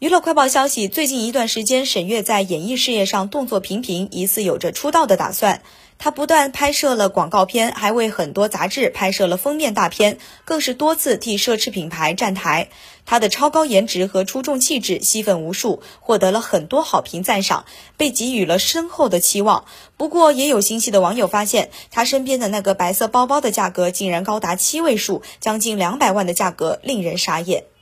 娱乐快报消息最近一段时间沈月在演艺事业上动作频频疑似有着出道的打算。她不但拍摄了广告片还为很多杂志拍摄了封面大片更是多次替奢侈品牌站台。她的超高颜值和出众气质吸粉无数获得了很多好评赞赏被给予了深厚的期望。不过也有心细的网友发现她身边的那个白色包包的价格竟然高达七位数将近两百万的价格令人傻眼。